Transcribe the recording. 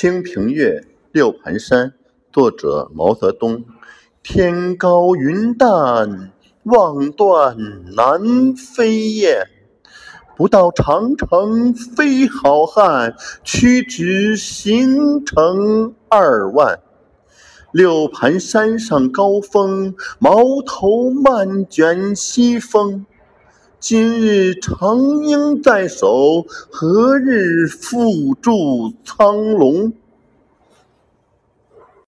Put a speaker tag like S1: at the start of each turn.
S1: 《清平乐·六盘山》作者毛泽东。天高云淡，望断南飞雁。不到长城非好汉，屈指行程二万。六盘山上高峰，毛头漫卷西风。今日长缨在手，何日缚住苍龙？